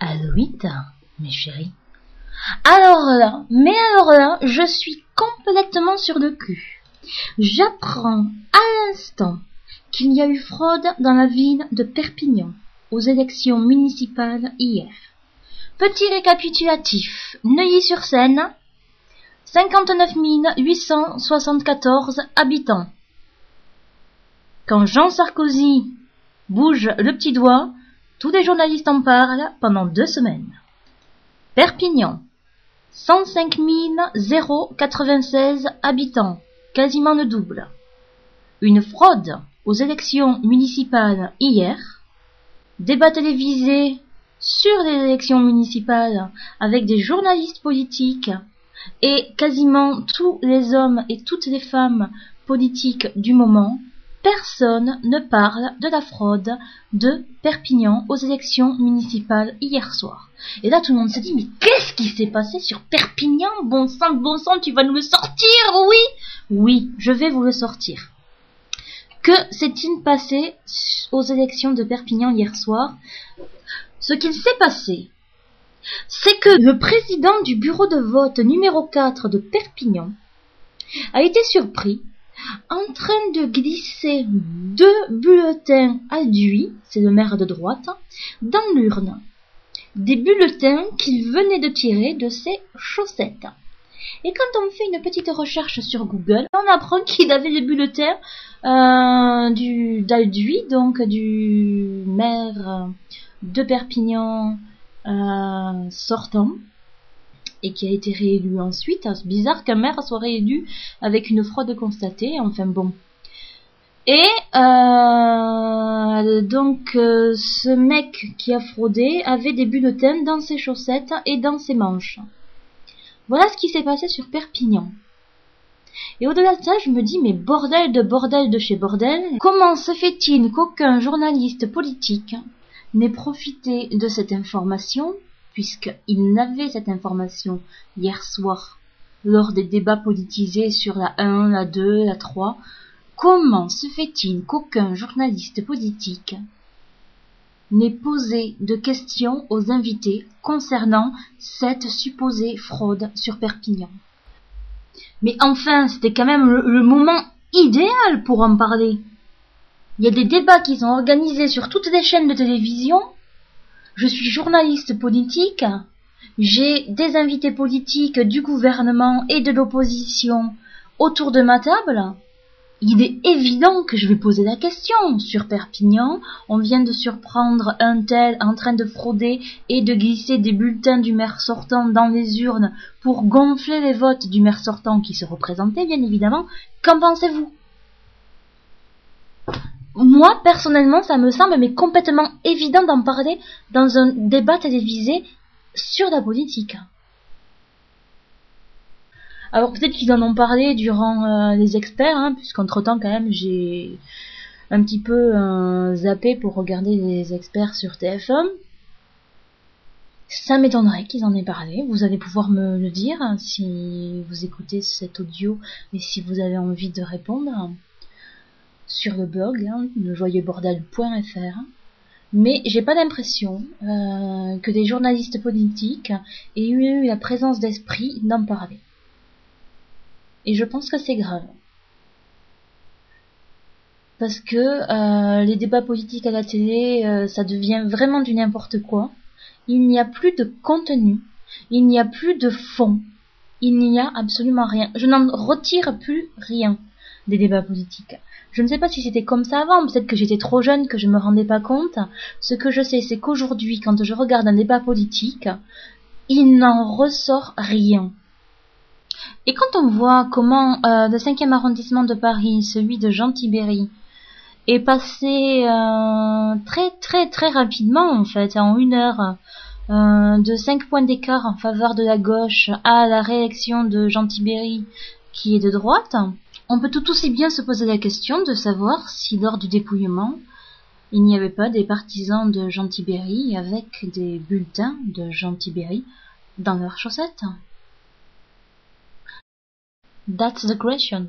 Halloween, mes chéris. Alors là, mais alors là, je suis complètement sur le cul. J'apprends à l'instant qu'il y a eu fraude dans la ville de Perpignan aux élections municipales hier. Petit récapitulatif. Neuilly-sur-Seine, 59 874 habitants. Quand Jean Sarkozy bouge le petit doigt, tous les journalistes en parlent pendant deux semaines. Perpignan, 105 096 habitants, quasiment le double. Une fraude aux élections municipales hier. Débat télévisé sur les élections municipales avec des journalistes politiques et quasiment tous les hommes et toutes les femmes politiques du moment, personne ne parle de la fraude de Perpignan aux élections municipales hier soir. Et là, tout le monde se dit, mais qu'est-ce qui s'est passé sur Perpignan? Bon sang, bon sang, tu vas nous le sortir, oui Oui, je vais vous le sortir. Que s'est-il passé aux élections de Perpignan hier soir? Ce qu'il s'est passé, c'est que le président du bureau de vote numéro 4 de Perpignan a été surpris en train de glisser deux bulletins adduits, c'est le maire de droite, dans l'urne. Des bulletins qu'il venait de tirer de ses chaussettes. Et quand on fait une petite recherche sur Google, on apprend qu'il avait les bulletins euh, du donc du maire de Perpignan euh, sortant, et qui a été réélu ensuite. C'est bizarre qu'un maire soit réélu avec une fraude constatée, enfin bon. Et euh, donc euh, ce mec qui a fraudé avait des bulletins dans ses chaussettes et dans ses manches. Voilà ce qui s'est passé sur Perpignan. Et au-delà de ça, je me dis, mais bordel de bordel de chez bordel, comment se fait-il qu'aucun journaliste politique n'ait profité de cette information, puisqu'il n'avait cette information hier soir lors des débats politisés sur la 1, la 2, la 3, comment se fait-il qu'aucun journaliste politique n'ait posé de questions aux invités concernant cette supposée fraude sur Perpignan? Mais enfin, c'était quand même le, moment idéal pour en parler. Il y a des débats qui sont organisés sur toutes les chaînes de télévision. Je suis journaliste politique. J'ai des invités politiques du gouvernement et de l'opposition autour de ma table il est évident que je vais poser la question. Sur Perpignan, on vient de surprendre un tel en train de frauder et de glisser des bulletins du maire sortant dans les urnes pour gonfler les votes du maire sortant qui se représentait, bien évidemment. Qu'en pensez-vous? Moi, personnellement, ça me semble complètement évident d'en parler dans un débat télévisé sur la politique. Alors peut-être qu'ils en ont parlé durant euh, les experts, hein, puisqu'entre temps quand même j'ai un petit peu euh, zappé pour regarder les experts sur TF1. Ça m'étonnerait qu'ils en aient parlé. Vous allez pouvoir me le dire hein, si vous écoutez cet audio et si vous avez envie de répondre sur le blog, hein, lejoyeuxbordel.fr. Mais j'ai pas l'impression euh, que des journalistes politiques aient eu la présence d'esprit d'en parler. Et je pense que c'est grave. Parce que euh, les débats politiques à la télé, euh, ça devient vraiment du n'importe quoi. Il n'y a plus de contenu, il n'y a plus de fond, il n'y a absolument rien. Je n'en retire plus rien des débats politiques. Je ne sais pas si c'était comme ça avant, peut-être que j'étais trop jeune, que je me rendais pas compte. Ce que je sais, c'est qu'aujourd'hui, quand je regarde un débat politique, il n'en ressort rien. Et quand on voit comment euh, le cinquième arrondissement de Paris, celui de Jean Tibéry, est passé euh, très très très rapidement en fait, en une heure, euh, de 5 points d'écart en faveur de la gauche à la réélection de Jean Tibéry qui est de droite, on peut tout aussi bien se poser la question de savoir si lors du dépouillement, il n'y avait pas des partisans de Jean avec des bulletins de Jean dans leurs chaussettes. That's the question.